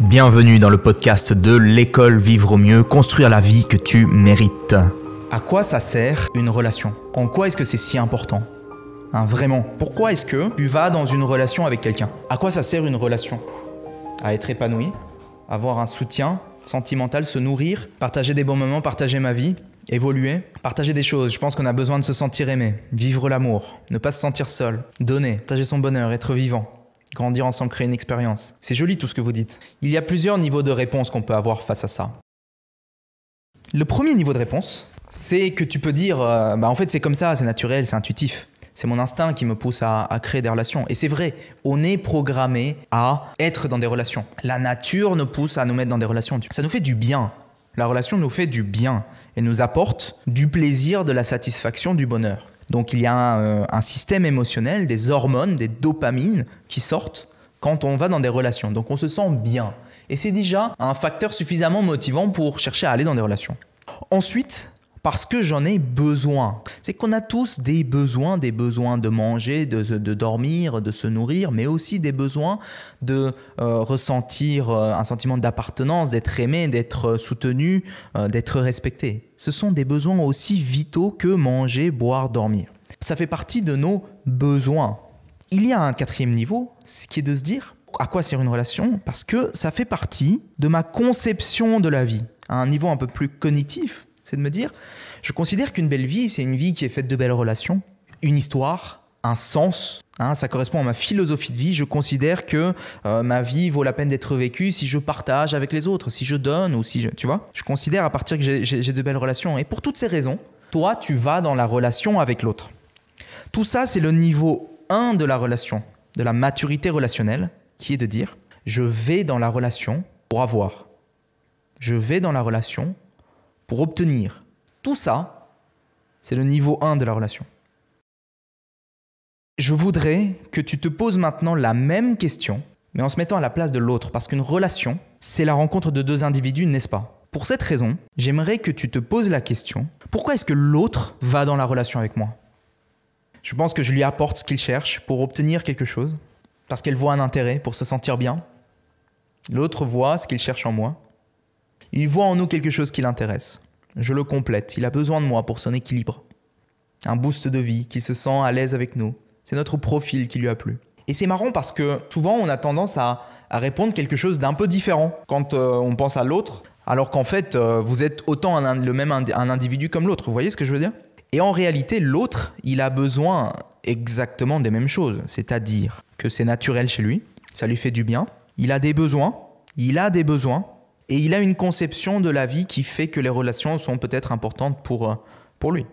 Bienvenue dans le podcast de l'école Vivre au mieux, construire la vie que tu mérites. À quoi ça sert une relation? En quoi est-ce que c'est si important? Hein, Vraiment, pourquoi est-ce que tu vas dans une relation avec quelqu'un? À quoi ça sert une relation? À être épanoui, avoir un soutien sentimental, se nourrir, partager des bons moments, partager ma vie, évoluer, partager des choses. Je pense qu'on a besoin de se sentir aimé, vivre l'amour, ne pas se sentir seul, donner, partager son bonheur, être vivant. Grandir ensemble, créer une expérience. C'est joli tout ce que vous dites. Il y a plusieurs niveaux de réponse qu'on peut avoir face à ça. Le premier niveau de réponse, c'est que tu peux dire, euh, bah en fait c'est comme ça, c'est naturel, c'est intuitif. C'est mon instinct qui me pousse à, à créer des relations. Et c'est vrai, on est programmé à être dans des relations. La nature nous pousse à nous mettre dans des relations. Ça nous fait du bien. La relation nous fait du bien et nous apporte du plaisir, de la satisfaction, du bonheur. Donc il y a un, euh, un système émotionnel, des hormones, des dopamines qui sortent quand on va dans des relations. Donc on se sent bien. Et c'est déjà un facteur suffisamment motivant pour chercher à aller dans des relations. Ensuite, parce que j'en ai besoin. C'est qu'on a tous des besoins, des besoins de manger, de, de dormir, de se nourrir, mais aussi des besoins de euh, ressentir euh, un sentiment d'appartenance, d'être aimé, d'être soutenu, euh, d'être respecté. Ce sont des besoins aussi vitaux que manger, boire, dormir. Ça fait partie de nos besoins. Il y a un quatrième niveau, ce qui est de se dire à quoi sert une relation? Parce que ça fait partie de ma conception de la vie, à un niveau un peu plus cognitif c'est de me dire, je considère qu'une belle vie, c'est une vie qui est faite de belles relations, une histoire, un sens. hein, ça correspond à ma philosophie de vie. Je considère que euh, ma vie vaut la peine d'être vécue si je partage avec les autres, si je donne ou si je, tu vois. Je considère à partir que j'ai- de belles relations. Et pour toutes ces raisons, toi, tu vas dans la relation avec l'autre. Tout ça, c'est le niveau 1 de la relation, de la maturité relationnelle, qui est de dire, je vais dans la relation pour avoir. Je vais dans la relation pour obtenir. Tout ça, c'est le niveau 1 de la relation. Je voudrais que tu te poses maintenant la même question, mais en se mettant à la place de l'autre, parce qu'une relation, c'est la rencontre de deux individus, n'est-ce pas? Pour cette raison, j'aimerais que tu te poses la question, pourquoi est-ce que l'autre va dans la relation avec moi? Je pense que je lui apporte ce qu'il cherche pour obtenir quelque chose, parce qu'elle voit un intérêt, pour se sentir bien. L'autre voit ce qu'il cherche en moi, il voit en nous quelque chose qui l'intéresse. Je le complète. Il a besoin de moi pour son équilibre. Un boost de vie, qui se sent à l'aise avec nous. C'est notre profil qui lui a plu. Et c'est marrant parce que souvent on a tendance à, répondre quelque chose d'un peu différent quand euh, on pense à l'autre, alors qu'en fait euh, vous êtes autant le même un individu comme l'autre. Vous voyez ce que je veux dire? Et en réalité, l'autre, il a besoin exactement des mêmes choses. C'est-à-dire que c'est naturel chez lui, ça lui fait du bien, il a des besoins, il a des besoins, et il a une conception de la vie qui fait que les relations sont peut-être importantes pour, euh, pour lui.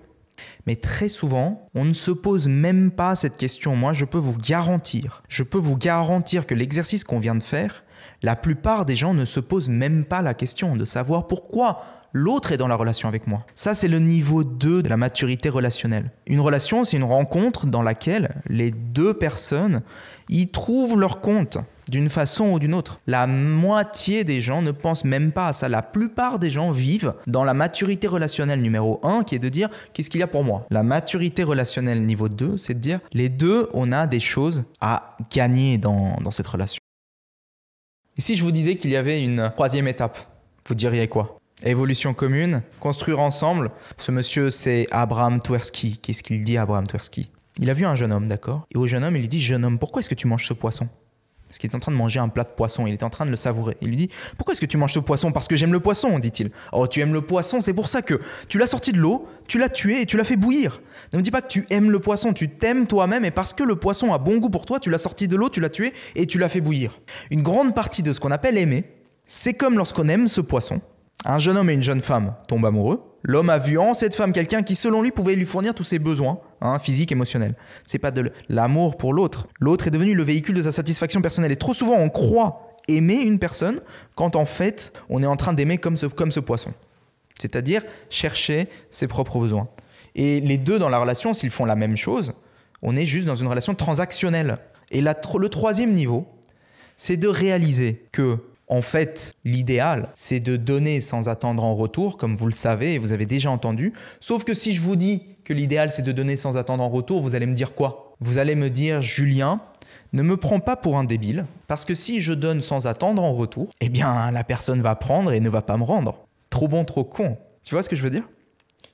Mais très souvent, on ne se pose même pas cette question. Moi, je peux vous garantir, je peux vous garantir que l'exercice qu'on vient de faire, la plupart des gens ne se posent même pas la question de savoir pourquoi l'autre est dans la relation avec moi. Ça, c'est le niveau 2 de la maturité relationnelle. Une relation, c'est une rencontre dans laquelle les deux personnes y trouvent leur compte d'une façon ou d'une autre. La moitié des gens ne pensent même pas à ça. La plupart des gens vivent dans la maturité relationnelle numéro 1 qui est de dire qu'est-ce qu'il y a pour moi? La maturité relationnelle niveau 2, c'est de dire les deux, on a des choses à gagner dans, dans cette relation. Et si je vous disais qu'il y avait une troisième étape, vous diriez quoi? Évolution commune, construire ensemble. Ce monsieur, c'est Abraham Tversky. Qu'est-ce qu'il dit, Abraham Tversky Il a vu un jeune homme, d'accord? Et au jeune homme, il lui dit Jeune homme, pourquoi est-ce que tu manges ce poisson? Parce qu'il est en train de manger un plat de poisson. Il est en train de le savourer. Il lui dit Pourquoi est-ce que tu manges ce poisson? Parce que j'aime le poisson, dit-il. Oh, tu aimes le poisson, c'est pour ça que tu l'as sorti de l'eau, tu l'as tué et tu l'as fait bouillir. Ne me dis pas que tu aimes le poisson, tu t'aimes toi-même et parce que le poisson a bon goût pour toi, tu l'as sorti de l'eau, tu l'as tué et tu l'as fait bouillir. Une grande partie de ce qu'on appelle aimer, c'est comme lorsqu'on aime ce poisson. Un jeune homme et une jeune femme tombent amoureux. L'homme a vu en cette femme quelqu'un qui, selon lui, pouvait lui fournir tous ses besoins, hein, physiques, émotionnels. C'est pas de l'amour pour l'autre. L'autre est devenu le véhicule de sa satisfaction personnelle. Et trop souvent, on croit aimer une personne quand en fait, on est en train d'aimer comme ce, poisson. C'est-à-dire chercher ses propres besoins. Et les deux dans la relation, s'ils font la même chose, on est juste dans une relation transactionnelle. Et le troisième niveau, c'est de réaliser que, en fait, l'idéal, c'est de donner sans attendre en retour, comme vous le savez et vous avez déjà entendu. Sauf que si je vous dis que l'idéal, c'est de donner sans attendre en retour, vous allez me dire quoi? Vous allez me dire, Julien, Ne me prends pas pour un débile, parce que si je donne sans attendre en retour, eh bien la personne va prendre et ne va pas me rendre. Trop bon, trop con. Tu vois ce que je veux dire?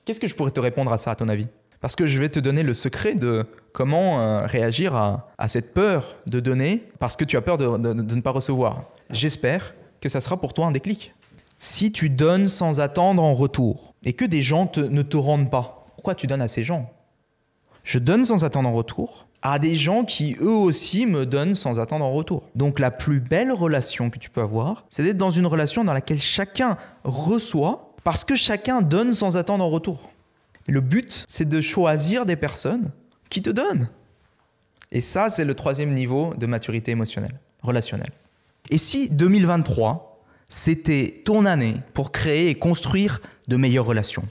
Qu'est-ce que je pourrais te répondre à ça, à ton avis? Parce que je vais te donner le secret de comment euh, réagir à, cette peur de donner, parce que tu as peur de, ne pas recevoir. J'espère que ça sera pour toi un déclic. Si tu donnes sans attendre en retour, et que des gens ne te rendent pas, pourquoi tu donnes à ces gens? Je donne sans attendre en retour, à des gens qui eux aussi me donnent sans attendre en retour. Donc la plus belle relation que tu peux avoir, c'est d'être dans une relation dans laquelle chacun reçoit parce que chacun donne sans attendre en retour. Et le but, c'est de choisir des personnes qui te donnent. Et ça, c'est le troisième niveau de maturité émotionnelle, relationnelle. Et si 2023, c'était ton année pour créer et construire de meilleures relations?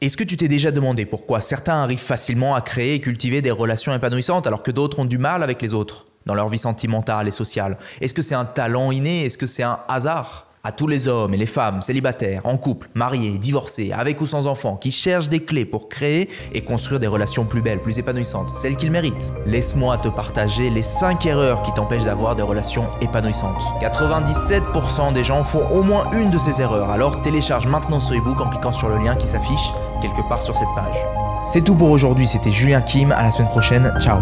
Est-ce que tu t'es déjà demandé pourquoi certains arrivent facilement à créer et cultiver des relations épanouissantes alors que d'autres ont du mal avec les autres dans leur vie sentimentale et sociale? Est-ce que c'est un talent inné? Est-ce que c'est un hasard? À tous les hommes et les femmes célibataires, en couple, mariés, divorcés, avec ou sans enfants, qui cherchent des clés pour créer et construire des relations plus belles, plus épanouissantes, celles qu'ils méritent. Laisse-moi te partager les 5 erreurs qui t'empêchent d'avoir des relations épanouissantes. 97% des gens font au moins une de ces erreurs, alors télécharge maintenant ce ebook en cliquant sur le lien qui s'affiche quelque part sur cette page. C'est tout pour aujourd'hui, c'était Julien Kim, à la semaine prochaine, ciao